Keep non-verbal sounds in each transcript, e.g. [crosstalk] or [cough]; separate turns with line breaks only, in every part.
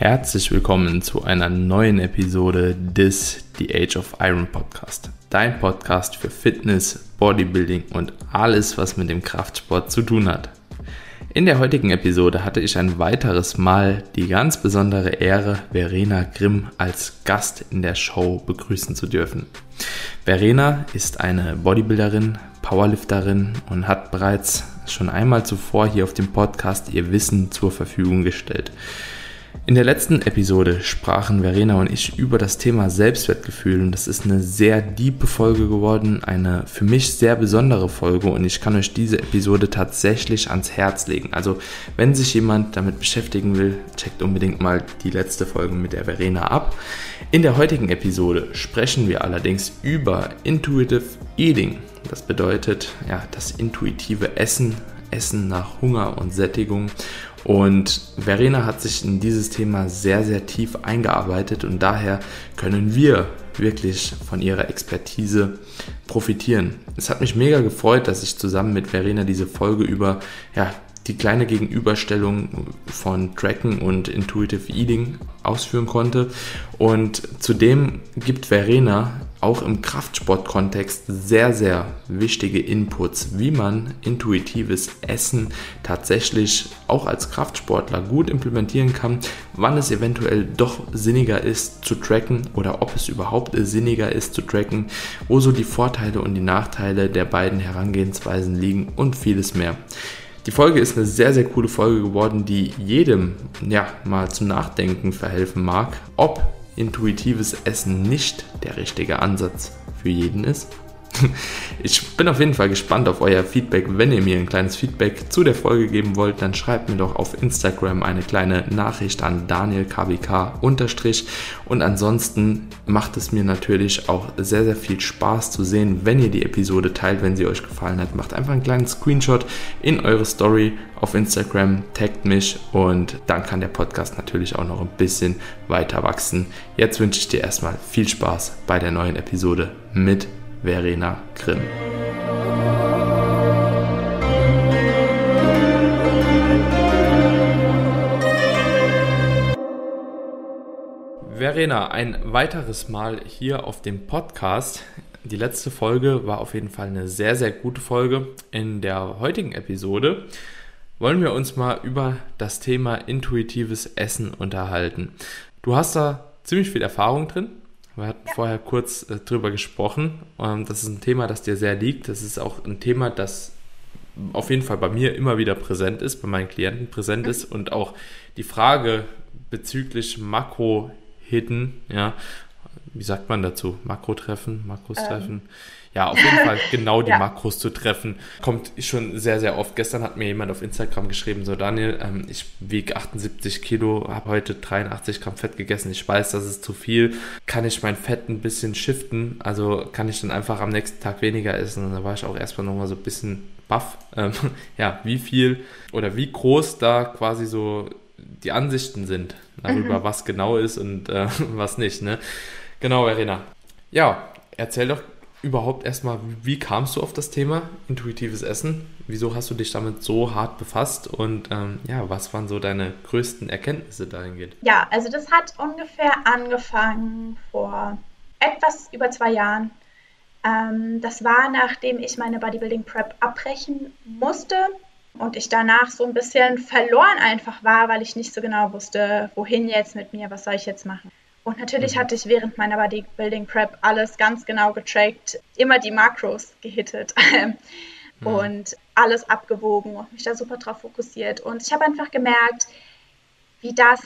Herzlich willkommen zu einer neuen Episode des The Age of Iron Podcast. Dein Podcast für Fitness, Bodybuilding und alles, was mit dem Kraftsport zu tun hat. In der heutigen Episode hatte ich ein weiteres Mal die ganz besondere Ehre, Verena Grimm als Gast in der Show begrüßen zu dürfen. Verena ist eine Bodybuilderin, Powerlifterin und hat bereits schon einmal zuvor hier auf dem Podcast ihr Wissen zur Verfügung gestellt. In der letzten Episode sprachen Verena und ich über das Thema Selbstwertgefühl und das ist eine sehr diepe Folge geworden, eine für mich sehr besondere Folge und ich kann euch diese Episode tatsächlich ans Herz legen. Also wenn sich jemand damit beschäftigen will, checkt unbedingt mal die letzte Folge mit der Verena ab. In der heutigen Episode sprechen wir allerdings über Intuitive Eating. Das bedeutet ja das intuitive Essen, Essen nach Hunger und Sättigung und Verena hat sich in dieses Thema sehr, sehr tief eingearbeitet und daher können wir wirklich von ihrer Expertise profitieren. Es hat mich mega gefreut, dass ich zusammen mit Verena diese Folge über ja, die kleine Gegenüberstellung von Tracken und Intuitive Eating ausführen konnte. Und zudem gibt Verena auch im Kraftsportkontext sehr, sehr wichtige Inputs, wie man intuitives Essen tatsächlich auch als Kraftsportler gut implementieren kann, wann es eventuell doch sinniger ist zu tracken oder ob es überhaupt sinniger ist zu tracken, wo so die Vorteile und die Nachteile der beiden Herangehensweisen liegen und vieles mehr. Die Folge ist eine sehr, sehr coole Folge geworden, die jedem ja, mal zum Nachdenken verhelfen mag, ob intuitives Essen nicht der richtige Ansatz für jeden ist. [laughs] Ich bin auf jeden Fall gespannt auf euer Feedback. Wenn ihr mir ein kleines Feedback zu der Folge geben wollt, dann schreibt mir doch auf Instagram eine kleine Nachricht an danielkbk und ansonsten macht es mir natürlich auch sehr, sehr viel Spaß zu sehen, wenn ihr die Episode teilt, wenn sie euch gefallen hat. Macht einfach einen kleinen Screenshot in eure Story auf Instagram, taggt mich und dann kann der Podcast natürlich auch noch ein bisschen weiter wachsen. Jetzt wünsche ich dir erstmal viel Spaß bei der neuen Episode mit Verena Grimm. Verena, ein weiteres Mal hier auf dem Podcast. Die letzte Folge war auf jeden Fall eine sehr, sehr gute Folge. In der heutigen Episode wollen wir uns mal über das Thema intuitives Essen unterhalten. Du hast da ziemlich viel Erfahrung drin. Wir hatten ja. vorher kurz äh, drüber gesprochen. Ähm, das ist ein Thema, das dir sehr liegt. Das ist auch ein Thema, das auf jeden Fall bei mir immer wieder präsent ist, bei meinen Klienten präsent mhm. ist und auch die Frage bezüglich Makro-Hidden, ja, wie sagt man dazu? Makro-Treffen, Makros-Treffen? Ähm ja, auf jeden Fall [laughs] genau die ja. Makros zu treffen, kommt schon sehr, sehr oft. Gestern hat mir jemand auf Instagram geschrieben, so Daniel, ähm, ich wiege 78 Kilo, habe heute 83 Gramm Fett gegessen, ich weiß, das ist zu viel. Kann ich mein Fett ein bisschen shiften? Also kann ich dann einfach am nächsten Tag weniger essen? Und da war ich auch erstmal nochmal so ein bisschen baff, [laughs] ähm, ja, wie viel oder wie groß da quasi so die Ansichten sind darüber, mhm. was genau ist und äh, [laughs] was nicht. Ne? Genau, Verena. Ja, erzähl doch überhaupt erstmal, wie kamst du auf das Thema intuitives Essen? Wieso hast du dich damit so hart befasst und ähm, ja, was waren so deine größten Erkenntnisse dahingehend?
Ja, also das hat ungefähr angefangen vor etwas über zwei Jahren. Ähm, das war, nachdem ich meine Bodybuilding Prep abbrechen musste und ich danach so ein bisschen verloren einfach war, weil ich nicht so genau wusste, wohin jetzt mit mir, was soll ich jetzt machen. Und natürlich mhm. hatte ich während meiner Bodybuilding Prep alles ganz genau getrackt, immer die Makros gehittet [laughs] mhm. und alles abgewogen und mich da super drauf fokussiert. Und ich habe einfach gemerkt, wie das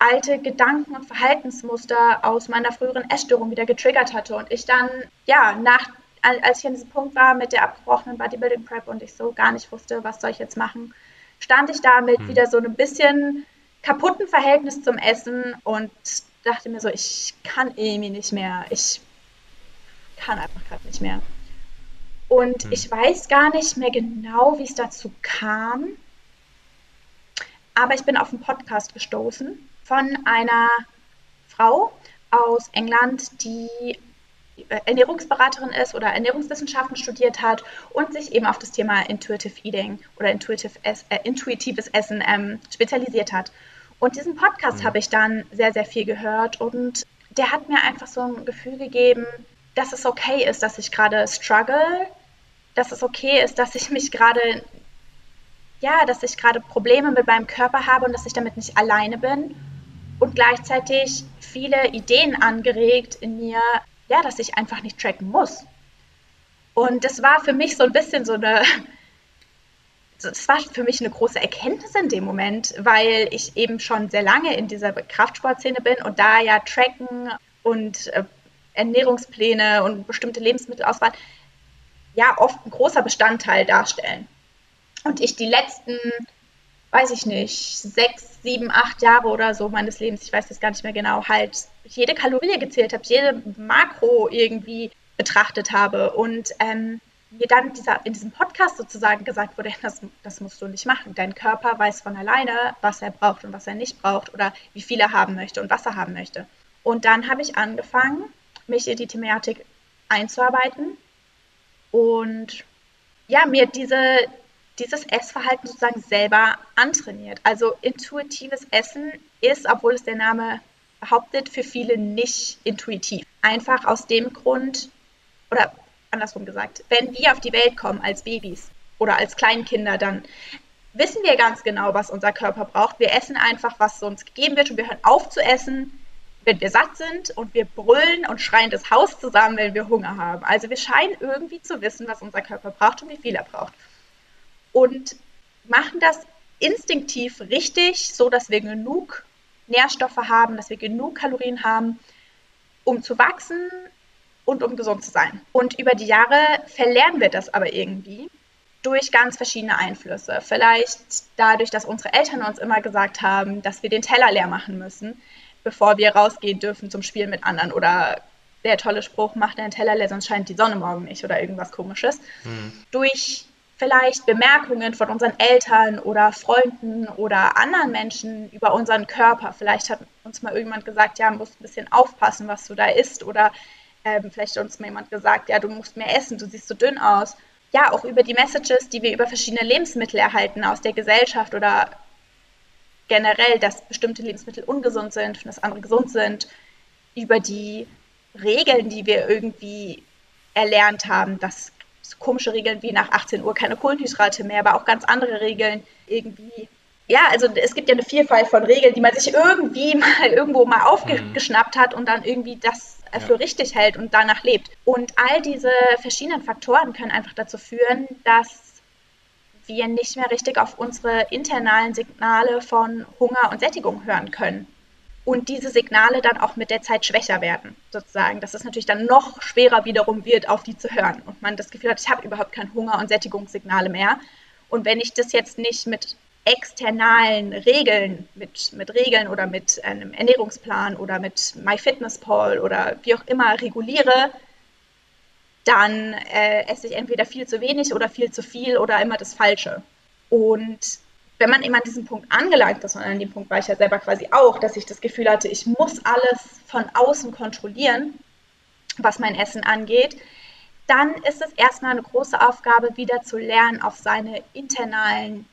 alte Gedanken und Verhaltensmuster aus meiner früheren Essstörung wieder getriggert hatte. Und ich dann, ja, nach, als ich an diesem Punkt war mit der abgebrochenen Bodybuilding Prep und ich so gar nicht wusste, was soll ich jetzt machen, stand ich damit mhm. wieder so ein bisschen kaputten Verhältnis zum Essen und dachte mir so, ich kann irgendwie nicht mehr. Ich kann einfach gerade nicht mehr. Und hm. ich weiß gar nicht mehr genau, wie es dazu kam. Aber ich bin auf einen Podcast gestoßen von einer Frau aus England, die Ernährungsberaterin ist oder Ernährungswissenschaften studiert hat und sich eben auf das Thema Intuitive Eating oder Intuitive, äh, intuitives Essen ähm, spezialisiert hat. Und diesen Podcast mhm. habe ich dann sehr, sehr viel gehört und der hat mir einfach so ein Gefühl gegeben, dass es okay ist, dass ich gerade struggle, dass es okay ist, dass ich mich gerade, ja, dass ich gerade Probleme mit meinem Körper habe und dass ich damit nicht alleine bin und gleichzeitig viele Ideen angeregt in mir, ja, dass ich einfach nicht tracken muss. Und das war für mich so ein bisschen so eine, das war für mich eine große Erkenntnis in dem Moment, weil ich eben schon sehr lange in dieser Kraftsportszene bin und da ja Tracken und äh, Ernährungspläne und bestimmte Lebensmittelauswahl ja oft ein großer Bestandteil darstellen. Und ich die letzten, weiß ich nicht, sechs, sieben, acht Jahre oder so meines Lebens, ich weiß das gar nicht mehr genau, halt jede Kalorie gezählt habe, jede Makro irgendwie betrachtet habe und ähm, mir dann dieser, in diesem Podcast sozusagen gesagt wurde, [laughs] das, das musst du nicht machen. Dein Körper weiß von alleine, was er braucht und was er nicht braucht oder wie viel er haben möchte und was er haben möchte. Und dann habe ich angefangen, mich in die Thematik einzuarbeiten und ja, mir diese, dieses Essverhalten sozusagen selber antrainiert. Also intuitives Essen ist, obwohl es der Name behauptet, für viele nicht intuitiv. Einfach aus dem Grund, oder andersrum gesagt, wenn wir auf die Welt kommen als Babys oder als Kleinkinder, dann wissen wir ganz genau, was unser Körper braucht. Wir essen einfach, was uns gegeben wird und wir hören auf zu essen, wenn wir satt sind und wir brüllen und schreien das Haus zusammen, wenn wir Hunger haben. Also wir scheinen irgendwie zu wissen, was unser Körper braucht und wie viel er braucht. Und machen das instinktiv richtig, so dass wir genug Nährstoffe haben, dass wir genug Kalorien haben, um zu wachsen und um gesund zu sein. Und über die Jahre verlernen wir das aber irgendwie durch ganz verschiedene Einflüsse. Vielleicht dadurch, dass unsere Eltern uns immer gesagt haben, dass wir den Teller leer machen müssen bevor wir rausgehen dürfen zum Spielen mit anderen. Oder der tolle Spruch, mach deinen Teller leer, sonst scheint die Sonne morgen nicht oder irgendwas komisches. Mhm. Durch vielleicht Bemerkungen von unseren Eltern oder Freunden oder anderen Menschen über unseren Körper. Vielleicht hat uns mal irgendjemand gesagt, ja, musst ein bisschen aufpassen, was du da isst. Oder ähm, vielleicht hat uns mal jemand gesagt, ja, du musst mehr essen, du siehst so dünn aus. Ja, auch über die Messages, die wir über verschiedene Lebensmittel erhalten aus der Gesellschaft oder generell, dass bestimmte Lebensmittel ungesund sind und dass andere gesund sind, über die Regeln, die wir irgendwie erlernt haben, dass komische Regeln wie nach 18 Uhr keine Kohlenhydrate mehr, aber auch ganz andere Regeln irgendwie. Ja, also es gibt ja eine Vielfalt von Regeln, die man sich irgendwie [laughs] mal irgendwo mal aufgeschnappt hat und dann irgendwie das für ja. richtig hält und danach lebt. Und all diese verschiedenen Faktoren können einfach dazu führen, dass wir nicht mehr richtig auf unsere internalen Signale von Hunger und Sättigung hören können. Und diese Signale dann auch mit der Zeit schwächer werden, sozusagen. Dass es natürlich dann noch schwerer wiederum wird, auf die zu hören. Und man das Gefühl hat, ich habe überhaupt kein Hunger- und Sättigungssignale mehr. Und wenn ich das jetzt nicht mit externalen Regeln, mit, mit Regeln oder mit einem Ernährungsplan oder mit MyFitnessPal oder wie auch immer reguliere, dann äh, esse ich entweder viel zu wenig oder viel zu viel oder immer das Falsche. Und wenn man eben an diesem Punkt angelangt ist, und an dem Punkt war ich ja selber quasi auch, dass ich das Gefühl hatte, ich muss alles von außen kontrollieren, was mein Essen angeht, dann ist es erstmal eine große Aufgabe, wieder zu lernen, auf seine internalen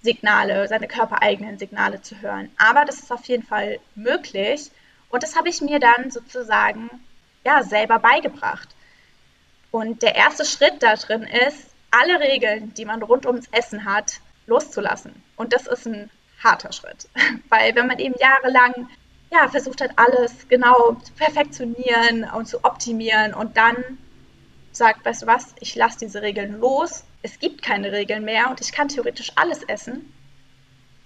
Signale, seine körpereigenen Signale zu hören. Aber das ist auf jeden Fall möglich und das habe ich mir dann sozusagen ja selber beigebracht. Und der erste Schritt da drin ist, alle Regeln, die man rund ums Essen hat, loszulassen. Und das ist ein harter Schritt. [laughs] Weil wenn man eben jahrelang ja, versucht hat, alles genau zu perfektionieren und zu optimieren und dann sagt, weißt du was, ich lasse diese Regeln los, es gibt keine Regeln mehr und ich kann theoretisch alles essen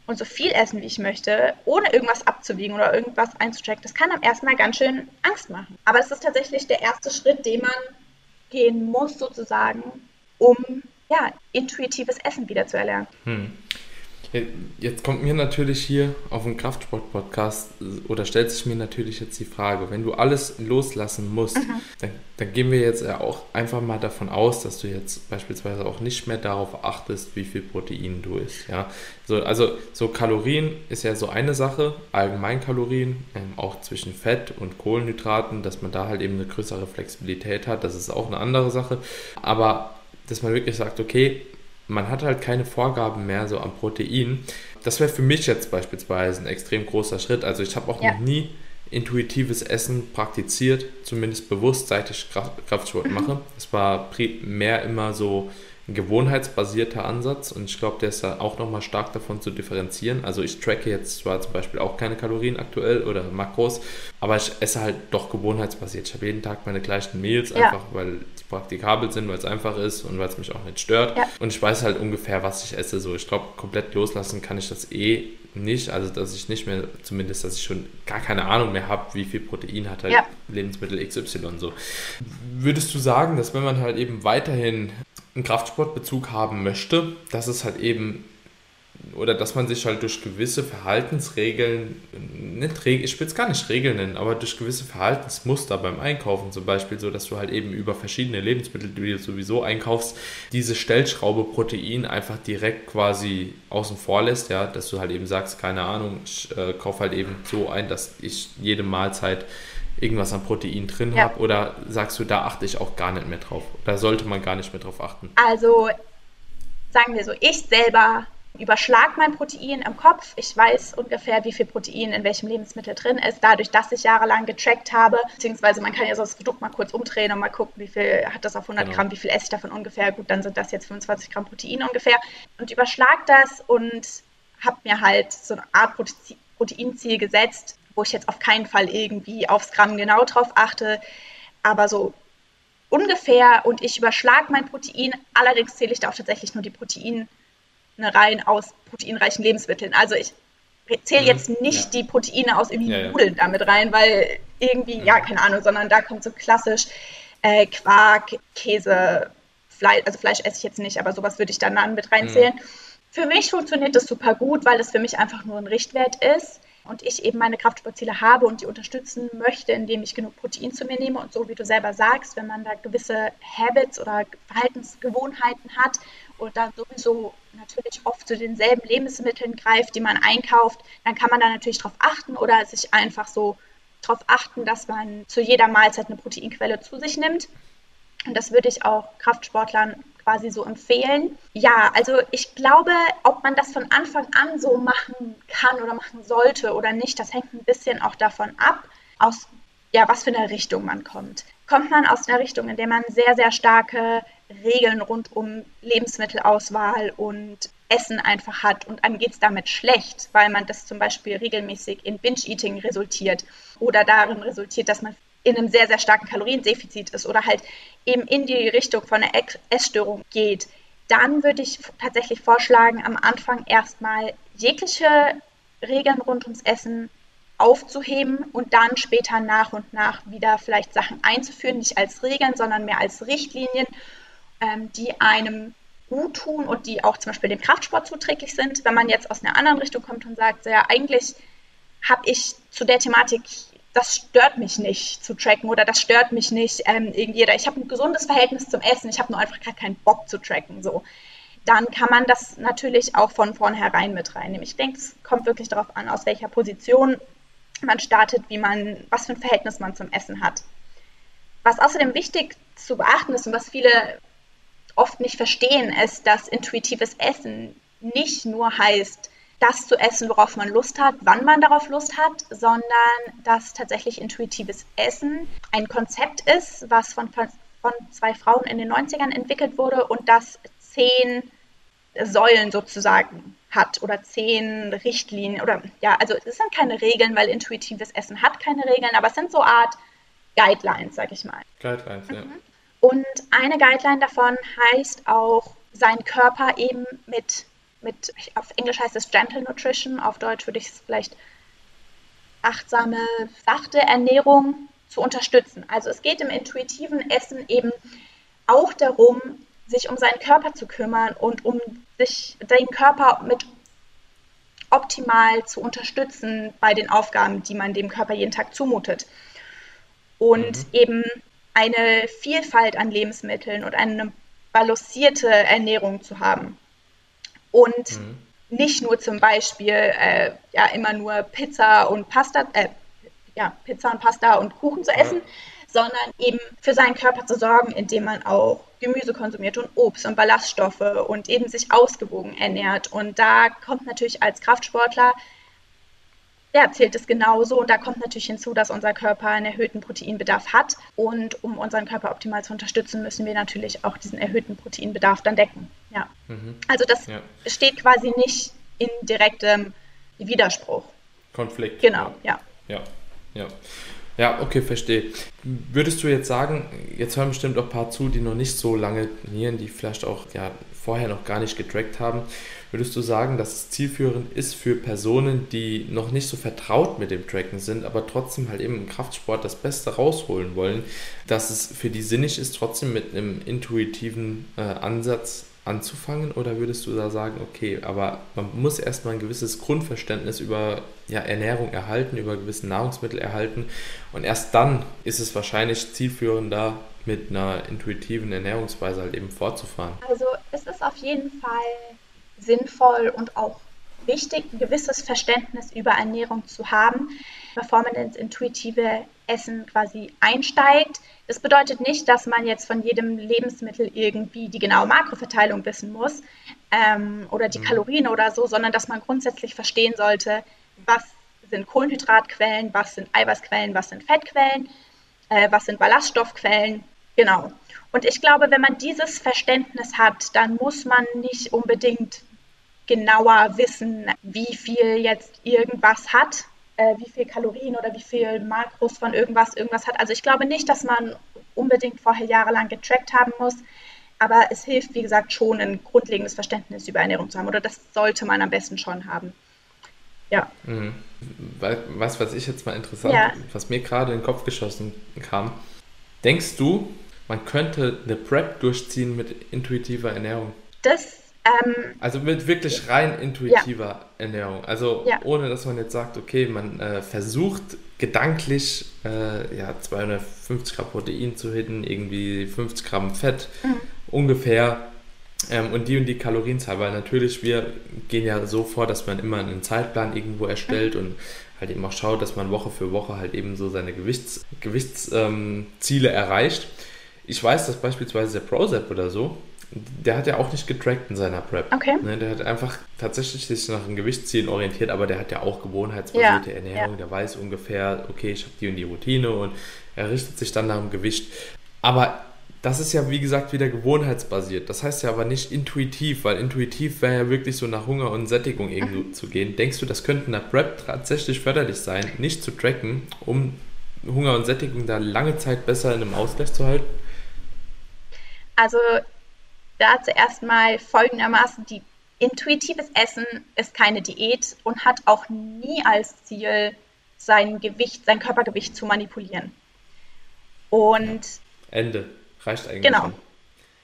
und so viel essen, wie ich möchte, ohne irgendwas abzuwiegen oder irgendwas einzuchecken, das kann am ersten Mal ganz schön Angst machen. Aber es ist tatsächlich der erste Schritt, den man gehen muss, sozusagen, um ja, intuitives Essen wieder zu erlernen. Hm.
Jetzt kommt mir natürlich hier auf dem Kraftsport-Podcast oder stellt sich mir natürlich jetzt die Frage, wenn du alles loslassen musst, mhm. dann, dann, gehen wir jetzt ja auch einfach mal davon aus, dass du jetzt beispielsweise auch nicht mehr darauf achtest, wie viel Protein du isst. Ja? So, also so Kalorien ist ja so eine Sache, Allgemeinkalorien, ähm, auch zwischen Fett und Kohlenhydraten, dass man da halt eben eine größere Flexibilität hat, das ist auch eine andere Sache. Aber dass man wirklich sagt, okay, man hat halt keine Vorgaben mehr so am Protein. Das wäre für mich jetzt beispielsweise ein extrem großer Schritt. Also ich habe auch ja. noch nie intuitives Essen praktiziert, zumindest bewusst, seit ich Kraftsport mhm. mache. Es war primär immer so ein gewohnheitsbasierter Ansatz und ich glaube, der ist da auch nochmal stark davon zu differenzieren. Also ich tracke jetzt zwar zum Beispiel auch keine Kalorien aktuell oder Makros, aber ich esse halt doch gewohnheitsbasiert. Ich habe jeden Tag meine gleichen Meals, ja. einfach weil die praktikabel sind, weil es einfach ist und weil es mich auch nicht stört. Ja. Und ich weiß halt ungefähr, was ich esse. So, ich glaube, komplett loslassen kann ich das eh nicht. Also dass ich nicht mehr, zumindest, dass ich schon gar keine Ahnung mehr habe, wie viel Protein hat halt ja. Lebensmittel XY so. Würdest du sagen, dass wenn man halt eben weiterhin einen Kraftsportbezug haben möchte, dass es halt eben oder dass man sich halt durch gewisse Verhaltensregeln, nicht ich will es gar nicht Regeln nennen, aber durch gewisse Verhaltensmuster beim Einkaufen zum Beispiel, so dass du halt eben über verschiedene Lebensmittel, die du sowieso einkaufst, diese Stellschraube Protein einfach direkt quasi außen vor lässt, ja, dass du halt eben sagst, keine Ahnung, ich äh, kaufe halt eben so ein, dass ich jede Mahlzeit irgendwas an Protein drin ja. habe? Oder sagst du, da achte ich auch gar nicht mehr drauf? Da sollte man gar nicht mehr drauf achten?
Also sagen wir so, ich selber überschlag mein Protein im Kopf. Ich weiß ungefähr, wie viel Protein in welchem Lebensmittel drin ist, dadurch, dass ich jahrelang getrackt habe. Beziehungsweise man kann ja so das Produkt mal kurz umdrehen und mal gucken, wie viel hat das auf 100 genau. Gramm, wie viel esse ich davon ungefähr. Gut, dann sind das jetzt 25 Gramm Protein ungefähr. Und überschlag das und habe mir halt so eine Art Proteinziel gesetzt, wo ich jetzt auf keinen Fall irgendwie aufs Gramm genau drauf achte, aber so ungefähr und ich überschlage mein Protein. Allerdings zähle ich da auch tatsächlich nur die Proteine rein aus proteinreichen Lebensmitteln. Also ich zähle mhm. jetzt nicht ja. die Proteine aus irgendwie ja, Nudeln ja. damit rein, weil irgendwie, ja, keine Ahnung, sondern da kommt so klassisch äh, Quark, Käse, Fleisch, also Fleisch esse ich jetzt nicht, aber sowas würde ich dann, dann mit reinzählen. Mhm. Für mich funktioniert das super gut, weil es für mich einfach nur ein Richtwert ist und ich eben meine Kraftsportziele habe und die unterstützen möchte, indem ich genug Protein zu mir nehme und so wie du selber sagst, wenn man da gewisse Habits oder Verhaltensgewohnheiten hat und dann sowieso natürlich oft zu denselben Lebensmitteln greift, die man einkauft, dann kann man da natürlich drauf achten oder sich einfach so darauf achten, dass man zu jeder Mahlzeit eine Proteinquelle zu sich nimmt. Und das würde ich auch Kraftsportlern quasi so empfehlen. Ja, also ich glaube, ob man das von Anfang an so machen kann oder machen sollte oder nicht, das hängt ein bisschen auch davon ab, aus ja, was für eine Richtung man kommt. Kommt man aus einer Richtung, in der man sehr, sehr starke Regeln rund um Lebensmittelauswahl und Essen einfach hat und einem geht es damit schlecht, weil man das zum Beispiel regelmäßig in Binge-Eating resultiert oder darin resultiert, dass man in einem sehr, sehr starken Kaloriendefizit ist oder halt eben in die Richtung von einer Essstörung geht, dann würde ich tatsächlich vorschlagen, am Anfang erstmal jegliche Regeln rund ums Essen aufzuheben und dann später nach und nach wieder vielleicht Sachen einzuführen, nicht als Regeln, sondern mehr als Richtlinien, ähm, die einem gut tun und die auch zum Beispiel dem Kraftsport zuträglich sind. Wenn man jetzt aus einer anderen Richtung kommt und sagt, ja, eigentlich habe ich zu der Thematik das stört mich nicht zu tracken oder das stört mich nicht ähm, irgendwie. Ich habe ein gesundes Verhältnis zum Essen, ich habe nur einfach gar keinen Bock zu tracken. So. Dann kann man das natürlich auch von vornherein mit reinnehmen. Ich denke, es kommt wirklich darauf an, aus welcher Position man startet, wie man, was für ein Verhältnis man zum Essen hat. Was außerdem wichtig zu beachten ist und was viele oft nicht verstehen, ist, dass intuitives Essen nicht nur heißt, das zu essen, worauf man Lust hat, wann man darauf Lust hat, sondern dass tatsächlich intuitives Essen ein Konzept ist, was von, von zwei Frauen in den 90ern entwickelt wurde und das zehn Säulen sozusagen hat oder zehn Richtlinien oder ja, also es sind keine Regeln, weil intuitives Essen hat keine Regeln, aber es sind so Art Guidelines, sag ich mal.
Guidelines, ja.
Mhm. Und eine Guideline davon heißt auch, seinen Körper eben mit mit, auf Englisch heißt es Gentle Nutrition, auf Deutsch würde ich es vielleicht achtsame, sachte Ernährung zu unterstützen. Also es geht im intuitiven Essen eben auch darum, sich um seinen Körper zu kümmern und um sich den Körper mit optimal zu unterstützen bei den Aufgaben, die man dem Körper jeden Tag zumutet. Und mhm. eben eine Vielfalt an Lebensmitteln und eine balancierte Ernährung zu haben und mhm. nicht nur zum Beispiel äh, ja immer nur Pizza und Pasta, äh, ja, Pizza und Pasta und Kuchen zu essen, sondern eben für seinen Körper zu sorgen, indem man auch Gemüse konsumiert und Obst und Ballaststoffe und eben sich ausgewogen ernährt. Und da kommt natürlich als Kraftsportler ja, zählt es genauso. Und da kommt natürlich hinzu, dass unser Körper einen erhöhten Proteinbedarf hat. Und um unseren Körper optimal zu unterstützen, müssen wir natürlich auch diesen erhöhten Proteinbedarf dann decken. Ja. Mhm. Also das ja. steht quasi nicht in direktem Widerspruch.
Konflikt.
Genau, ja.
Ja, ja. Ja, okay, verstehe. Würdest du jetzt sagen, jetzt hören bestimmt auch ein paar zu, die noch nicht so lange trainieren, die vielleicht auch ja, vorher noch gar nicht getrackt haben. Würdest du sagen, dass es zielführend ist für Personen, die noch nicht so vertraut mit dem Tracken sind, aber trotzdem halt eben im Kraftsport das Beste rausholen wollen, dass es für die sinnig ist, trotzdem mit einem intuitiven äh, Ansatz anzufangen? Oder würdest du da sagen, okay, aber man muss erstmal ein gewisses Grundverständnis über ja, Ernährung erhalten, über gewisse Nahrungsmittel erhalten und erst dann ist es wahrscheinlich zielführender, mit einer intuitiven Ernährungsweise halt eben fortzufahren?
Also es ist auf jeden Fall sinnvoll und auch wichtig, ein gewisses Verständnis über Ernährung zu haben, bevor man ins intuitive Essen quasi einsteigt. Das bedeutet nicht, dass man jetzt von jedem Lebensmittel irgendwie die genaue Makroverteilung wissen muss ähm, oder die mhm. Kalorien oder so, sondern dass man grundsätzlich verstehen sollte, was sind Kohlenhydratquellen, was sind Eiweißquellen, was sind Fettquellen, äh, was sind Ballaststoffquellen. Genau. Und ich glaube, wenn man dieses Verständnis hat, dann muss man nicht unbedingt genauer wissen, wie viel jetzt irgendwas hat, äh, wie viel Kalorien oder wie viel Makros von irgendwas irgendwas hat. Also ich glaube nicht, dass man unbedingt vorher jahrelang getrackt haben muss, aber es hilft, wie gesagt, schon ein grundlegendes Verständnis über Ernährung zu haben oder das sollte man am besten schon haben. Ja. Mhm.
Was, was ich jetzt mal interessant, ja. was mir gerade in den Kopf geschossen kam, denkst du, man könnte eine Prep durchziehen mit intuitiver Ernährung?
Das ähm,
also mit wirklich rein intuitiver ja. Ernährung. Also ja. ohne, dass man jetzt sagt, okay, man äh, versucht gedanklich äh, ja, 250 Gramm Protein zu hitten, irgendwie 50 Gramm Fett mhm. ungefähr ähm, und die und die Kalorienzahl. Weil natürlich, wir gehen ja so vor, dass man immer einen Zeitplan irgendwo erstellt mhm. und halt eben auch schaut, dass man Woche für Woche halt eben so seine Gewichts, Gewichtsziele ähm, erreicht. Ich weiß, dass beispielsweise der Prozep oder so, der hat ja auch nicht getrackt in seiner Prep.
Okay.
Ne, der hat einfach tatsächlich sich nach einem Gewichtsziel orientiert, aber der hat ja auch gewohnheitsbasierte ja, Ernährung. Ja. Der weiß ungefähr, okay, ich habe die und die Routine und er richtet sich dann nach dem Gewicht. Aber das ist ja, wie gesagt, wieder gewohnheitsbasiert. Das heißt ja aber nicht intuitiv, weil intuitiv wäre ja wirklich so nach Hunger und Sättigung irgendwo mhm. zu gehen. Denkst du, das könnte in der Prep tatsächlich förderlich sein, nicht zu tracken, um Hunger und Sättigung da lange Zeit besser in einem Ausgleich zu halten?
Also da zuerst mal folgendermaßen, die intuitives Essen ist keine Diät und hat auch nie als Ziel, sein Gewicht, sein Körpergewicht zu manipulieren. Und
Ende. Reicht eigentlich
genau.
schon.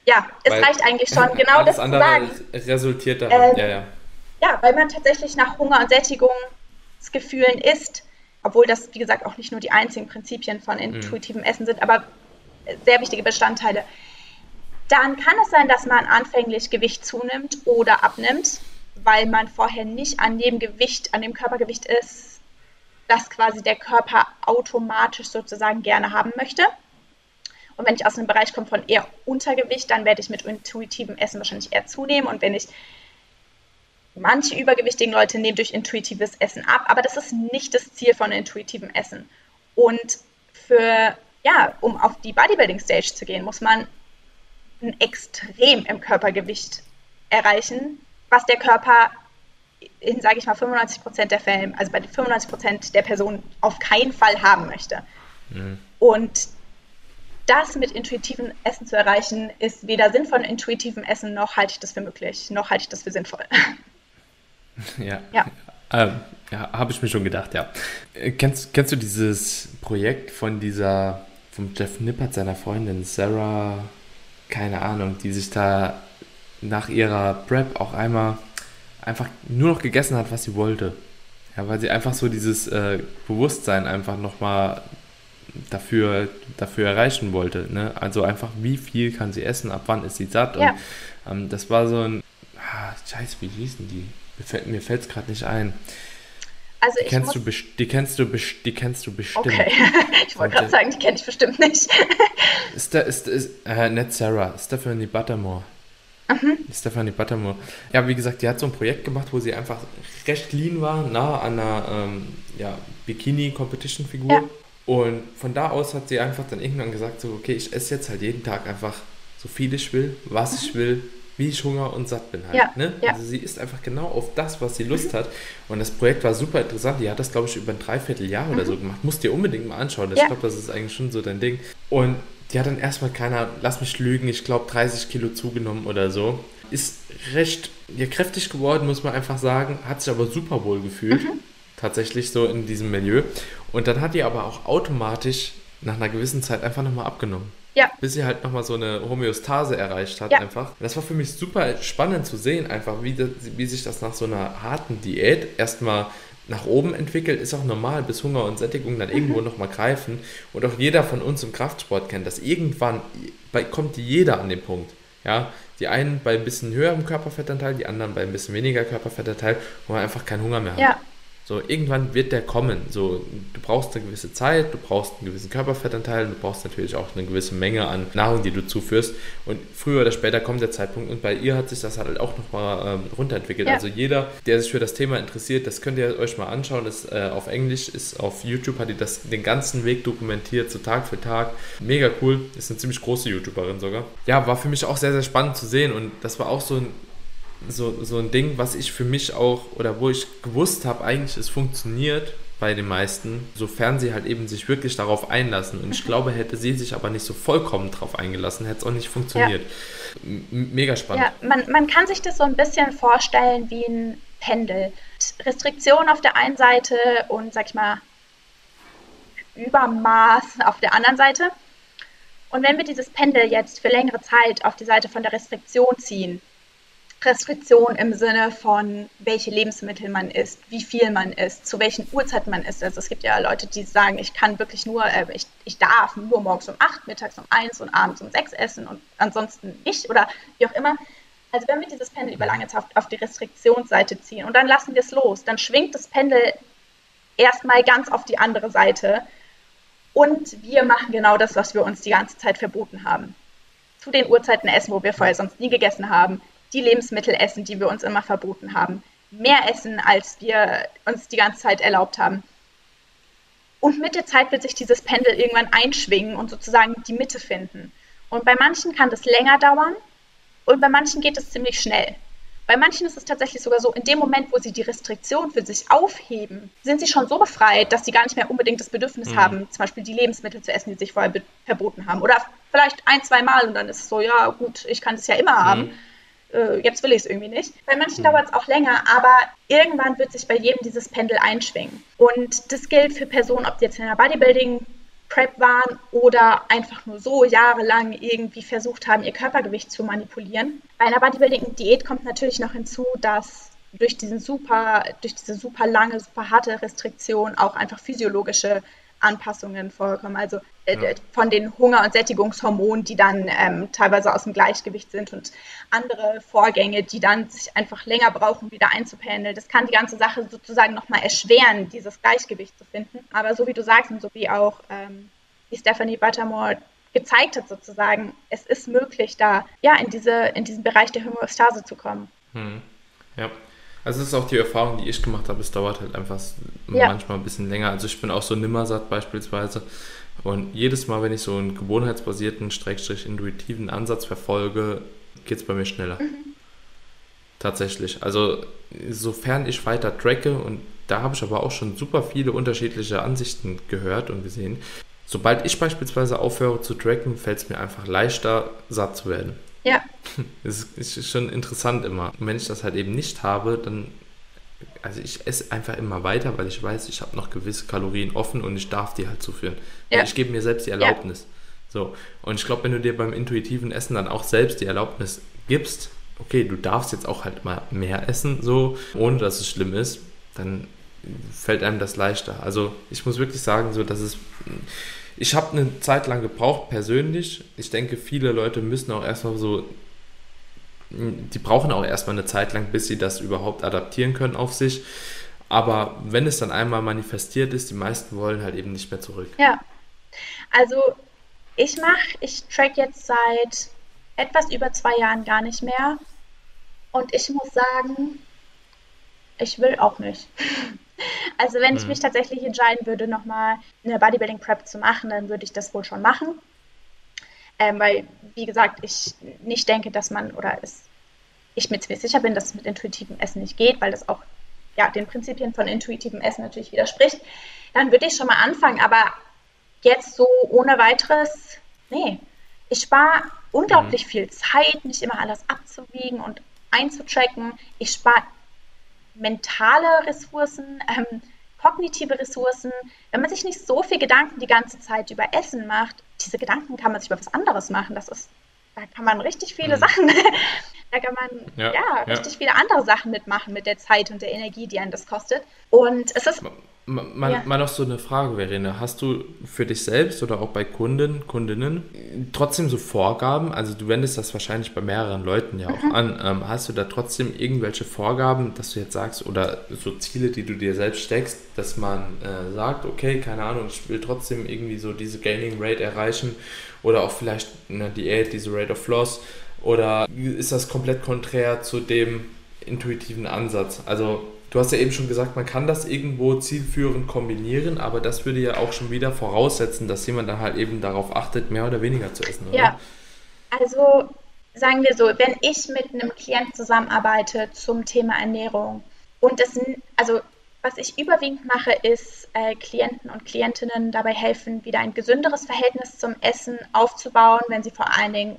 Ja, es weil reicht eigentlich schon. [laughs] Genau das
andere sagen. resultiert daran.
Ähm, ja, ja. ja, weil man tatsächlich nach Hunger und Sättigungsgefühlen isst, obwohl das, wie gesagt, auch nicht nur die einzigen Prinzipien von mhm. intuitivem mhm. Essen sind, aber sehr wichtige Bestandteile dann kann es sein, dass man anfänglich Gewicht zunimmt oder abnimmt, weil man vorher nicht an dem Gewicht, an dem Körpergewicht ist, das quasi der Körper automatisch sozusagen gerne haben möchte. Und wenn ich aus einem Bereich komme von eher Untergewicht, dann werde ich mit intuitivem Essen wahrscheinlich eher zunehmen. Und wenn ich manche übergewichtigen Leute nehmen durch intuitives Essen ab, aber das ist nicht das Ziel von intuitivem Essen. Und für, ja, um auf die Bodybuilding Stage zu gehen, muss man ein Extrem im Körpergewicht erreichen, was der Körper in, sage ich mal, 95 Prozent der Fälle, also bei 95 Prozent der Personen auf keinen Fall haben möchte. Mhm. Und das mit intuitivem Essen zu erreichen, ist weder Sinn von intuitivem Essen, noch halte ich das für möglich, noch halte ich das für sinnvoll. [laughs]
Ja. Ja, ähm, ja habe ich mir schon gedacht, ja. Äh, kennst, kennst du dieses Projekt von dieser, vom Jeff Nippert, seiner Freundin Sarah keine Ahnung, die sich da nach ihrer Prep auch einmal einfach nur noch gegessen hat, was sie wollte. Ja, weil sie einfach so dieses äh, Bewusstsein einfach nochmal dafür, dafür erreichen wollte. Ne? Also einfach, wie viel kann sie essen, ab wann ist sie satt. Ja. Und ähm, das war so ein, ah, scheiße, wie hießen die? Mir fällt es gerade nicht ein.
Also
die, kennst du die kennst du die kennst du bestimmt.
Okay, [laughs] ich wollte gerade sagen, die kenne ich bestimmt nicht. [laughs]
ist da ist, ist äh, nicht Sarah, Stephanie Buttermore. Mhm. Stephanie Buttermore. Ja, wie gesagt, die hat so ein Projekt gemacht, wo sie einfach recht lean war, nah an einer ähm, ja, Bikini-Competition-Figur. Ja. Und von da aus hat sie einfach dann irgendwann gesagt, so, okay, ich esse jetzt halt jeden Tag einfach so viel ich will, was mhm. ich will, wie ich Hunger und satt bin halt. Ja, ne? ja. Also sie ist einfach genau auf das, was sie Lust mhm. hat. Und das Projekt war super interessant. Die hat das, glaube ich, über ein Dreivierteljahr mhm. oder so gemacht. Musst dir unbedingt mal anschauen. Ja. Ich glaube, das ist eigentlich schon so dein Ding. Und die hat dann erstmal keiner, lass mich lügen, ich glaube 30 Kilo zugenommen oder so. Ist recht ja, kräftig geworden, muss man einfach sagen. Hat sich aber super wohl gefühlt. Mhm. Tatsächlich so in diesem Milieu. Und dann hat die aber auch automatisch nach einer gewissen Zeit einfach nochmal abgenommen. Ja. Bis sie halt nochmal so eine Homöostase erreicht hat, ja. einfach. Das war für mich super spannend zu sehen, einfach, wie, das, wie sich das nach so einer harten Diät erstmal nach oben entwickelt, ist auch normal, bis Hunger und Sättigung dann irgendwo mhm. nochmal greifen. Und auch jeder von uns im Kraftsport kennt das. Irgendwann bei, kommt jeder an den Punkt. Ja, die einen bei ein bisschen höherem Körperfettanteil, die anderen bei ein bisschen weniger Körperfettanteil, wo man einfach keinen Hunger mehr hat. Ja. So, irgendwann wird der kommen. So, du brauchst eine gewisse Zeit, du brauchst einen gewissen Körperfettanteil, du brauchst natürlich auch eine gewisse Menge an Nahrung, die du zuführst. Und früher oder später kommt der Zeitpunkt und bei ihr hat sich das halt auch nochmal ähm, runterentwickelt. Ja. Also jeder, der sich für das Thema interessiert, das könnt ihr euch mal anschauen. Das äh, auf Englisch ist auf YouTube, hat die das den ganzen Weg dokumentiert, so Tag für Tag. Mega cool. Ist eine ziemlich große YouTuberin sogar. Ja, war für mich auch sehr, sehr spannend zu sehen und das war auch so ein so, so ein Ding, was ich für mich auch, oder wo ich gewusst habe, eigentlich es funktioniert bei den meisten, sofern sie halt eben sich wirklich darauf einlassen. Und ich mhm. glaube, hätte sie sich aber nicht so vollkommen darauf eingelassen, hätte es auch nicht funktioniert. Ja. Mega spannend.
Ja, man, man kann sich das so ein bisschen vorstellen wie ein Pendel. Restriktion auf der einen Seite und, sag ich mal, Übermaß auf der anderen Seite. Und wenn wir dieses Pendel jetzt für längere Zeit auf die Seite von der Restriktion ziehen, Restriktion im Sinne von, welche Lebensmittel man isst, wie viel man isst, zu welchen Uhrzeiten man isst. Also es gibt ja Leute, die sagen, ich kann wirklich nur, äh, ich, ich darf nur morgens um 8, mittags um 1 und abends um 6 essen und ansonsten nicht oder wie auch immer. Also wenn wir dieses Pendel über lange Zeit auf die Restriktionsseite ziehen und dann lassen wir es los, dann schwingt das Pendel erstmal ganz auf die andere Seite und wir machen genau das, was wir uns die ganze Zeit verboten haben. Zu den Uhrzeiten essen, wo wir vorher sonst nie gegessen haben, die Lebensmittel essen, die wir uns immer verboten haben. Mehr essen, als wir uns die ganze Zeit erlaubt haben. Und mit der Zeit wird sich dieses Pendel irgendwann einschwingen und sozusagen die Mitte finden. Und bei manchen kann das länger dauern und bei manchen geht es ziemlich schnell. Bei manchen ist es tatsächlich sogar so, in dem Moment, wo sie die Restriktion für sich aufheben, sind sie schon so befreit, dass sie gar nicht mehr unbedingt das Bedürfnis mhm. haben, zum Beispiel die Lebensmittel zu essen, die sich vorher verboten haben. Oder vielleicht ein, zwei Mal und dann ist es so, ja gut, ich kann es ja immer mhm. haben äh, jetzt will ich es irgendwie nicht. Bei manchen mhm. dauert es auch länger, aber irgendwann wird sich bei jedem dieses Pendel einschwingen. Und das gilt für Personen, ob die jetzt in der Bodybuilding Prep waren oder einfach nur so jahrelang irgendwie versucht haben, ihr Körpergewicht zu manipulieren. Bei einer Bodybuilding-Diät kommt natürlich noch hinzu, dass durch, diesen super, durch diese super lange, super harte Restriktion auch einfach physiologische Anpassungen vorkommen. Also äh, ja. von den Hunger- und Sättigungshormonen, die dann ähm, teilweise aus dem Gleichgewicht sind und andere Vorgänge, die dann sich einfach länger brauchen, wieder einzupendeln. Das kann die ganze Sache sozusagen nochmal erschweren, dieses Gleichgewicht zu finden. Aber so wie du sagst und so wie auch ähm, die Stephanie Buttermore gezeigt hat sozusagen, es ist möglich, da ja in diese in diesen Bereich der Homöostase zu kommen.
Hm. Ja. Also das ist auch die Erfahrung, die ich gemacht habe. Es dauert halt einfach ja. manchmal ein bisschen länger. Also ich bin auch so nimmersatt beispielsweise. Und jedes Mal, wenn ich so einen gewohnheitsbasierten, streckstrich intuitiven Ansatz verfolge, geht es bei mir schneller. Mhm. Tatsächlich. Also sofern ich weiter tracke, und da habe ich aber auch schon super viele unterschiedliche Ansichten gehört und gesehen, sobald ich beispielsweise aufhöre zu tracken, fällt es mir einfach leichter, satt zu werden.
Ja.
Das [laughs] ist schon interessant immer. Und wenn ich das halt eben nicht habe, dann also ich esse einfach immer weiter, weil ich weiß, ich habe noch gewisse Kalorien offen und ich darf die halt zuführen. Ja. Ich gebe mir selbst die Erlaubnis. Ja. So. Und ich glaube, wenn du dir beim intuitiven Essen dann auch selbst die Erlaubnis gibst, okay, du darfst jetzt auch halt mal mehr essen, so, ohne dass es schlimm ist, dann fällt einem das leichter. Also ich muss wirklich sagen, so, dass es. Ich habe eine Zeit lang gebraucht, persönlich. Ich denke, viele Leute müssen auch erstmal so die brauchen auch erstmal eine Zeit lang, bis sie das überhaupt adaptieren können auf sich. Aber wenn es dann einmal manifestiert ist, die meisten wollen halt eben nicht mehr zurück.
Ja. Also ich mache, ich track jetzt seit etwas über zwei Jahren gar nicht mehr. Und ich muss sagen, ich will auch nicht. [laughs] Also wenn ich hm. mich tatsächlich entscheiden würde, nochmal eine Bodybuilding Prep zu machen, dann würde ich das wohl schon machen. Ähm, weil, wie gesagt, ich nicht denke, dass man, oder es, ich mir ziemlich sicher bin, dass es mit intuitivem Essen nicht geht, weil das auch ja, den Prinzipien von intuitivem Essen natürlich widerspricht, dann würde ich schon mal anfangen. Aber jetzt so ohne weiteres, nee. Ich spare unglaublich mhm. viel Zeit, nicht immer alles abzuwiegen und einzutracken. Ich spare mentale Ressourcen, ähm, kognitive Ressourcen. Wenn man sich nicht so viel Gedanken die ganze Zeit über Essen macht, diese Gedanken kann man sich über was anderes machen. Das ist, da kann man richtig viele mhm. Sachen, [laughs] da kann man ja, ja richtig ja. viele andere Sachen mitmachen mit der Zeit und der Energie, die einen das kostet. Und es ist
Mal, ja. mal noch so eine Frage, Verena. Hast du für dich selbst oder auch bei Kunden, Kundinnen trotzdem so Vorgaben? Also du wendest das wahrscheinlich bei mehreren Leuten ja auch mhm. an. Ähm, hast du da trotzdem irgendwelche Vorgaben, dass du jetzt sagst, oder so Ziele, die du dir selbst steckst, dass man äh, sagt, okay, keine Ahnung, ich will trotzdem irgendwie so diese Gaining Rate erreichen oder auch vielleicht eine Diät, diese Rate of Loss? Oder ist das komplett konträr zu dem intuitiven Ansatz? Also Du hast ja eben schon gesagt, man kann das irgendwo zielführend kombinieren, aber das würde ja auch schon wieder voraussetzen, dass jemand dann halt eben darauf achtet, mehr oder weniger zu essen, oder?
Ja, also sagen wir so, wenn ich mit einem Klient zusammenarbeite zum Thema Ernährung und das, also was ich überwiegend mache, ist äh, Klienten und Klientinnen dabei helfen, wieder ein gesünderes Verhältnis zum Essen aufzubauen, wenn sie vor allen Dingen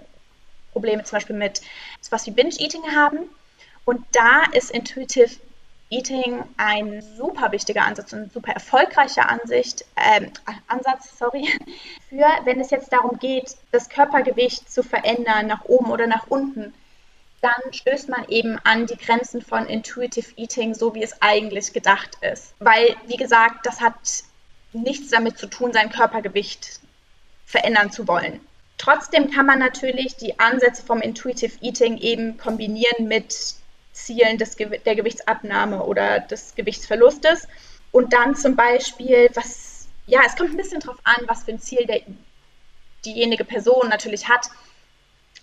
Probleme zum Beispiel mit sowas wie Binge-Eating haben. Und da ist Intuitive Eating ein super wichtiger Ansatz und super erfolgreicher Ansicht, äh, Ansatz, sorry, [laughs] für, wenn es jetzt darum geht, das Körpergewicht zu verändern, nach oben oder nach unten, dann stößt man eben an die Grenzen von Intuitive Eating, so wie es eigentlich gedacht ist. Weil, wie gesagt, das hat nichts damit zu tun, sein Körpergewicht verändern zu wollen. Trotzdem kann man natürlich die Ansätze vom Intuitive Eating eben kombinieren mit Zielen des, der Gewichtsabnahme oder des Gewichtsverlustes. Und dann zum Beispiel, was, ja, es kommt ein bisschen drauf an, was für ein Ziel der, diejenige Person natürlich hat.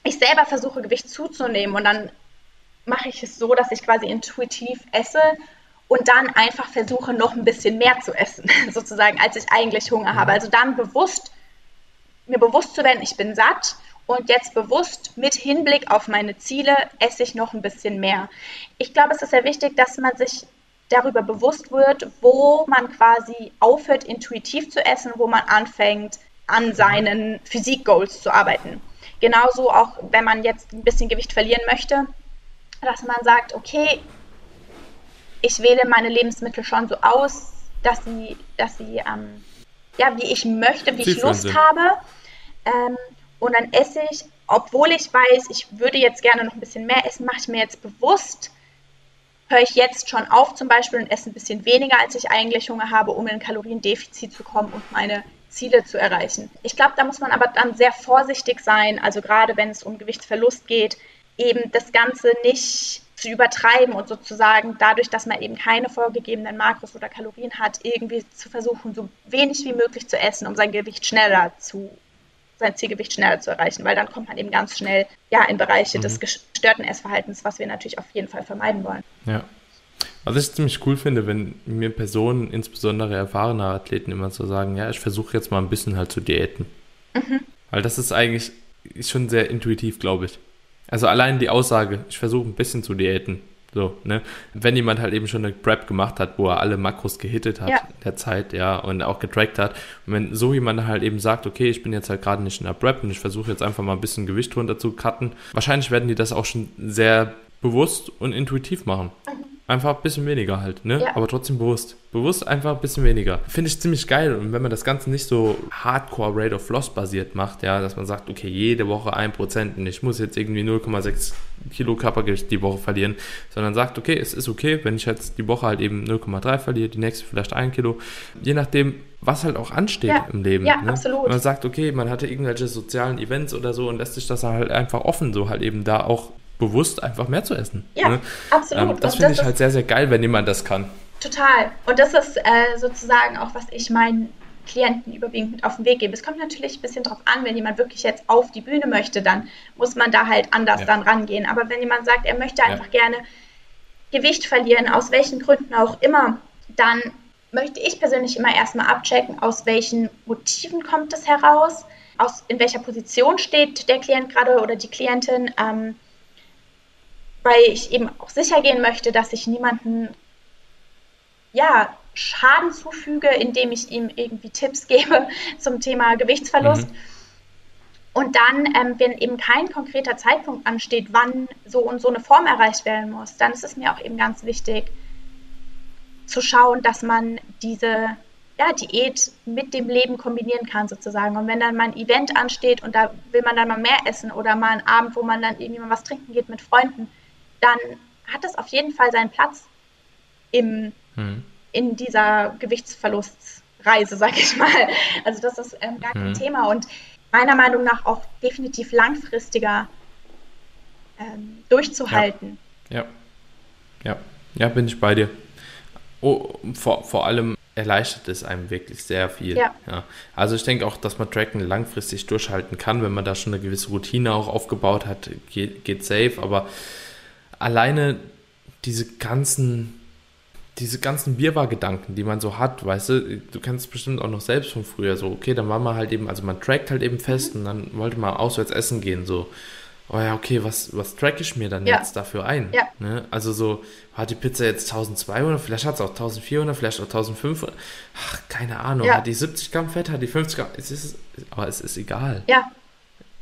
Ich selber versuche, Gewicht zuzunehmen und dann mache ich es so, dass ich quasi intuitiv esse und dann einfach versuche, noch ein bisschen mehr zu essen, [laughs] sozusagen, als ich eigentlich Hunger habe. Mhm. Also dann bewusst, mir bewusst zu werden, ich bin satt und jetzt bewusst mit Hinblick auf meine Ziele esse ich noch ein bisschen mehr. Ich glaube, es ist sehr wichtig, dass man sich darüber bewusst wird, wo man quasi aufhört, intuitiv zu essen, wo man anfängt, an seinen Physik-Goals zu arbeiten. Genauso auch, wenn man jetzt ein bisschen Gewicht verlieren möchte, dass man sagt, okay, ich wähle meine Lebensmittel schon so aus, dass sie, dass sie ähm, ja, wie ich möchte, wie ich Lust habe. Ähm, und dann esse ich, obwohl ich weiß, ich würde jetzt gerne noch ein bisschen mehr essen, mache ich mir jetzt bewusst, höre ich jetzt schon auf zum Beispiel und esse ein bisschen weniger, als ich eigentlich Hunger habe, um in ein Kaloriendefizit zu kommen und meine Ziele zu erreichen. Ich glaube, da muss man aber dann sehr vorsichtig sein, also gerade wenn es um Gewichtsverlust geht, eben das Ganze nicht zu übertreiben und sozusagen dadurch, dass man eben keine vorgegebenen Makros oder Kalorien hat, irgendwie zu versuchen, so wenig wie möglich zu essen, um sein Gewicht schneller zu sein Zielgewicht schneller zu erreichen, weil dann kommt man eben ganz schnell ja in Bereiche mhm. des gestörten Essverhaltens, was wir natürlich auf jeden Fall vermeiden wollen.
Ja. Was ich ziemlich cool finde, wenn mir Personen, insbesondere erfahrene Athleten, immer so sagen, ja, ich versuche jetzt mal ein bisschen halt zu diäten. Mhm. Weil das ist eigentlich schon sehr intuitiv, glaube ich. Also allein die Aussage, ich versuche ein bisschen zu diäten, so, ne? Wenn jemand halt eben schon eine Prep gemacht hat, wo er alle Makros gehittet hat ja. in der Zeit, ja, und auch getrackt hat. Und wenn so jemand halt eben sagt, okay, ich bin jetzt halt gerade nicht in der Prep und ich versuche jetzt einfach mal ein bisschen Gewicht runter zu cutten, wahrscheinlich werden die das auch schon sehr bewusst und intuitiv machen. Mhm. Einfach ein bisschen weniger halt, ne? Ja. Aber trotzdem bewusst. Bewusst einfach ein bisschen weniger. Finde ich ziemlich geil. Und wenn man das Ganze nicht so Hardcore Rate of Loss basiert macht, ja, dass man sagt, okay, jede Woche 1% und ich muss jetzt irgendwie 0,6 Kilo Körpergewicht die Woche verlieren, sondern sagt, okay, es ist okay, wenn ich jetzt die Woche halt eben 0,3 verliere, die nächste vielleicht 1 Kilo, je nachdem, was halt auch ansteht ja, im Leben. Ja, ne? absolut. man sagt, okay, man hatte irgendwelche sozialen Events oder so und lässt sich das halt einfach offen, so halt eben da auch bewusst einfach mehr zu essen. Ja, ne? absolut. Ähm, das finde ich halt sehr, sehr geil, wenn jemand das kann.
Total. Und das ist äh, sozusagen auch, was ich meinen Klienten überwiegend mit auf den Weg gebe. Es kommt natürlich ein bisschen drauf an, wenn jemand wirklich jetzt auf die Bühne möchte, dann muss man da halt anders ja. dann rangehen. Aber wenn jemand sagt, er möchte einfach ja. gerne Gewicht verlieren, aus welchen Gründen auch immer, dann möchte ich persönlich immer erstmal abchecken, aus welchen Motiven kommt es heraus, aus in welcher Position steht der Klient gerade oder die Klientin, ähm, weil ich eben auch sicher gehen möchte, dass ich niemanden ja, Schaden zufüge, indem ich ihm irgendwie Tipps [laughs] gebe zum Thema Gewichtsverlust. Mhm. Und dann, ähm, wenn eben kein konkreter Zeitpunkt ansteht, wann so und so eine Form erreicht werden muss, dann ist es mir auch eben ganz wichtig zu schauen, dass man diese ja, Diät mit dem Leben kombinieren kann sozusagen. Und wenn dann mal ein Event ansteht und da will man dann mal mehr essen oder mal einen Abend, wo man dann irgendwie mal was trinken geht mit Freunden, dann hat es auf jeden Fall seinen Platz im, hm. in dieser Gewichtsverlustreise, sag ich mal. Also das ist ähm, gar kein hm. Thema und meiner Meinung nach auch definitiv langfristiger ähm, durchzuhalten.
Ja. ja. ja, ja, bin ich bei dir. Oh, vor, vor allem erleichtert es einem wirklich sehr viel. Ja. ja. Also ich denke auch, dass man Tracken langfristig durchhalten kann, wenn man da schon eine gewisse Routine auch aufgebaut hat, geht, geht safe, aber alleine diese ganzen diese ganzen Bierbar-Gedanken, die man so hat, weißt du, du kennst es bestimmt auch noch selbst von früher so, okay, dann war man halt eben, also man trackt halt eben fest mhm. und dann wollte man auswärts essen gehen, so, oh ja, okay, was, was track ich mir dann ja. jetzt dafür ein? Ja. Ne? Also so, hat die Pizza jetzt 1200, vielleicht hat es auch 1400, vielleicht auch 1500, ach, keine Ahnung, ja. hat die 70 Gramm Fett, hat die 50 Gramm, es ist, aber es ist egal.
Ja.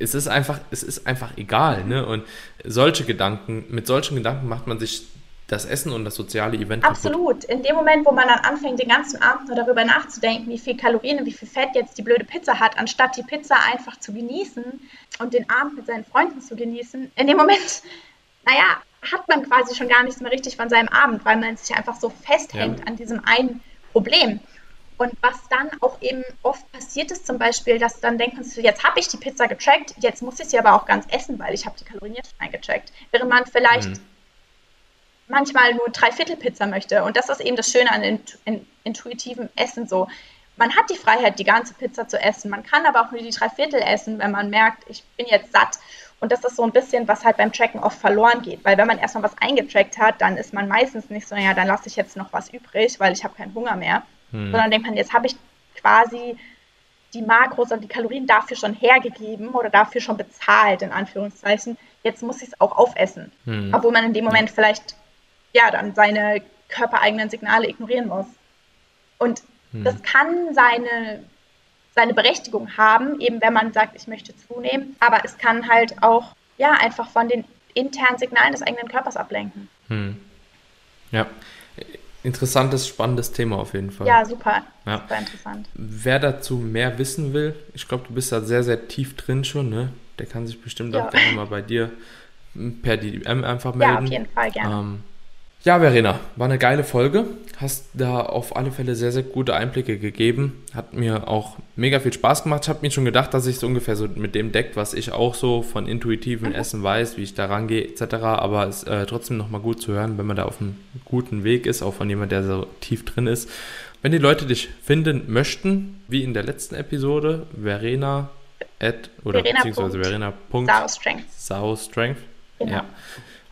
Es ist einfach, es ist einfach egal, ne? Und solche Gedanken, mit solchen Gedanken macht man sich das Essen und das soziale Event.
Absolut. Kaputt. In dem Moment, wo man dann anfängt, den ganzen Abend nur darüber nachzudenken, wie viel Kalorien und wie viel Fett jetzt die blöde Pizza hat, anstatt die Pizza einfach zu genießen und den Abend mit seinen Freunden zu genießen, in dem Moment, [laughs] naja, hat man quasi schon gar nichts mehr richtig von seinem Abend, weil man sich einfach so festhängt ja. an diesem einen Problem. Und was dann auch eben oft passiert ist, zum Beispiel, dass dann denken sie, jetzt habe ich die Pizza getrackt, jetzt muss ich sie aber auch ganz essen, weil ich habe die Kalorien jetzt schon eingecheckt. Während man vielleicht mhm manchmal nur Dreiviertel-Pizza möchte. Und das ist eben das Schöne an int in, intuitivem Essen so. Man hat die Freiheit, die ganze Pizza zu essen. Man kann aber auch nur die Dreiviertel essen, wenn man merkt, ich bin jetzt satt. Und das ist so ein bisschen, was halt beim Tracken oft verloren geht. Weil wenn man erstmal was eingetrackt hat, dann ist man meistens nicht so, ja, dann lasse ich jetzt noch was übrig, weil ich habe keinen Hunger mehr. Hm. Sondern denkt man, jetzt habe ich quasi die Makros und die Kalorien dafür schon hergegeben oder dafür schon bezahlt, in Anführungszeichen. Jetzt muss ich es auch aufessen. Hm. Obwohl man in dem Moment vielleicht ja, dann seine körpereigenen Signale ignorieren muss. Und hm. das kann seine, seine Berechtigung haben, eben wenn man sagt, ich möchte zunehmen, aber es kann halt auch ja einfach von den internen Signalen des eigenen Körpers ablenken. Hm.
Ja, interessantes, spannendes Thema auf jeden Fall.
Ja, super, ja. super interessant.
Wer dazu mehr wissen will, ich glaube, du bist da sehr, sehr tief drin schon, ne? Der kann sich bestimmt ja. auch gerne mal bei dir per DM einfach melden. Ja,
auf jeden Fall gerne. Ähm,
ja, Verena, war eine geile Folge. Hast da auf alle Fälle sehr, sehr gute Einblicke gegeben. Hat mir auch mega viel Spaß gemacht. Ich habe mir schon gedacht, dass ich es ungefähr so mit dem deckt, was ich auch so von intuitivem mhm. Essen weiß, wie ich da rangehe, etc. Aber es ist äh, trotzdem nochmal gut zu hören, wenn man da auf einem guten Weg ist, auch von jemand, der so tief drin ist. Wenn die Leute dich finden möchten, wie in der letzten Episode, Verena at, oder Verena beziehungsweise Verena. Sau Strength. Genau. Ja.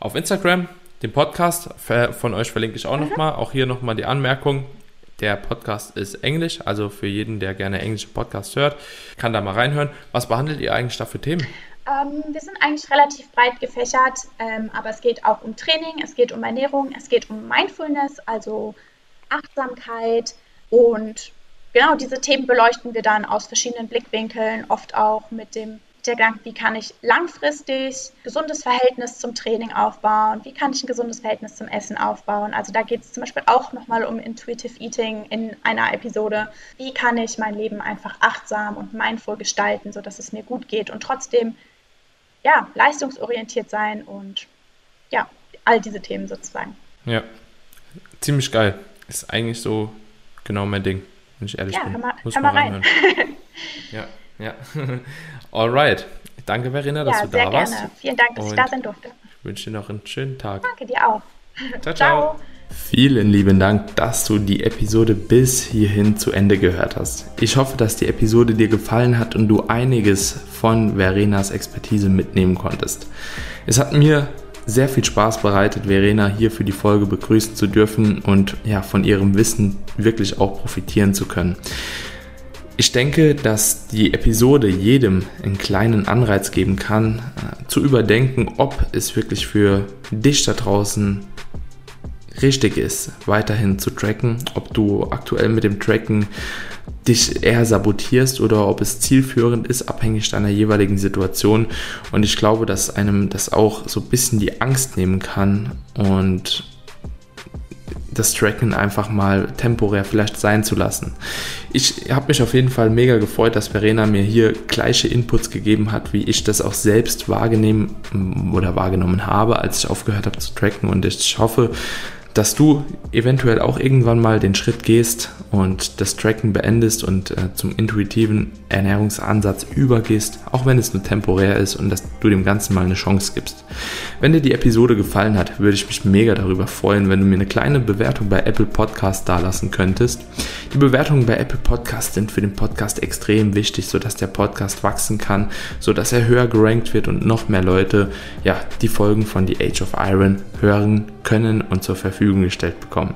Auf Instagram den Podcast von euch verlinke ich auch mhm. nochmal. Auch hier nochmal die Anmerkung. Der Podcast ist Englisch, also für jeden, der gerne englische Podcasts hört, kann da mal reinhören. Was behandelt ihr eigentlich da für Themen?
Ähm, wir sind eigentlich relativ breit gefächert, ähm, aber es geht auch um Training, es geht um Ernährung, es geht um Mindfulness, also Achtsamkeit und genau diese Themen beleuchten wir dann aus verschiedenen Blickwinkeln, oft auch mit dem der Gedanke, wie kann ich langfristig gesundes Verhältnis zum Training aufbauen, wie kann ich ein gesundes Verhältnis zum Essen aufbauen. Also da geht es zum Beispiel auch nochmal um Intuitive Eating in einer Episode. Wie kann ich mein Leben einfach achtsam und mindful gestalten, sodass es mir gut geht und trotzdem ja, leistungsorientiert sein und ja, all diese Themen sozusagen.
Ja, ziemlich geil. Ist eigentlich so genau mein Ding, wenn ich ehrlich
ja,
bin.
Hör mal, Muss hör mal rein. [laughs]
ja. Ja. [laughs] Alright. Danke, Verena, dass ja, du da warst.
Gerne. Vielen Dank, dass Und ich da sein durfte.
Ich wünsche dir noch einen schönen Tag.
Danke dir auch. [laughs]
ciao. ciao. ciao. Vielen lieben Dank, dass du die Episode bis hierhin zu Ende gehört hast. Ich hoffe, dass die Episode dir gefallen hat und du einiges von Verenas Expertise mitnehmen konntest. Es hat mir sehr viel Spaß bereitet, Verena hier für die Folge begrüßen zu dürfen und ja, von ihrem Wissen wirklich auch profitieren zu können. Ich denke, dass die Episode jedem einen kleinen Anreiz geben kann, äh, zu überdenken, ob es wirklich für dich da draußen richtig ist, weiterhin zu tracken, ob du aktuell mit dem Tracken dich eher sabotierst oder ob es zielführend ist, abhängig deiner jeweiligen Situation. Und ich glaube, dass einem das auch so ein bisschen die Angst nehmen kann und das Tracken einfach mal temporär vielleicht sein zu lassen. Ich habe mich auf jeden Fall mega gefreut, dass Verena mir hier gleiche Inputs gegeben hat, wie ich das auch selbst wahrgenommen oder wahrgenommen habe, als ich aufgehört habe zu tracken. Und ich hoffe, dass du eventuell auch irgendwann mal den Schritt gehst und das Tracken beendest und äh, zum intuitiven Ernährungsansatz übergehst, auch wenn es nur temporär ist und dass du dem Ganzen mal eine Chance gibst. Wenn dir die Episode gefallen hat, würde ich mich mega darüber freuen, wenn du mir eine kleine Bewertung bei Apple Podcast dalassen könntest. Die Bewertungen bei Apple Podcast sind für den Podcast extrem wichtig, sodass der Podcast wachsen kann, sodass er höher gerankt wird und noch mehr Leute ja, die Folgen von The Age of Iron hören können und zur Verfügung gestellt bekommen.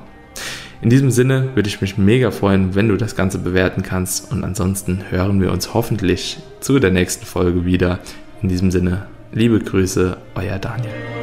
In diesem Sinne würde ich mich mega freuen, wenn du das Ganze bewerten kannst und ansonsten hören wir uns hoffentlich zu der nächsten Folge wieder. In diesem Sinne, liebe Grüße, euer Daniel.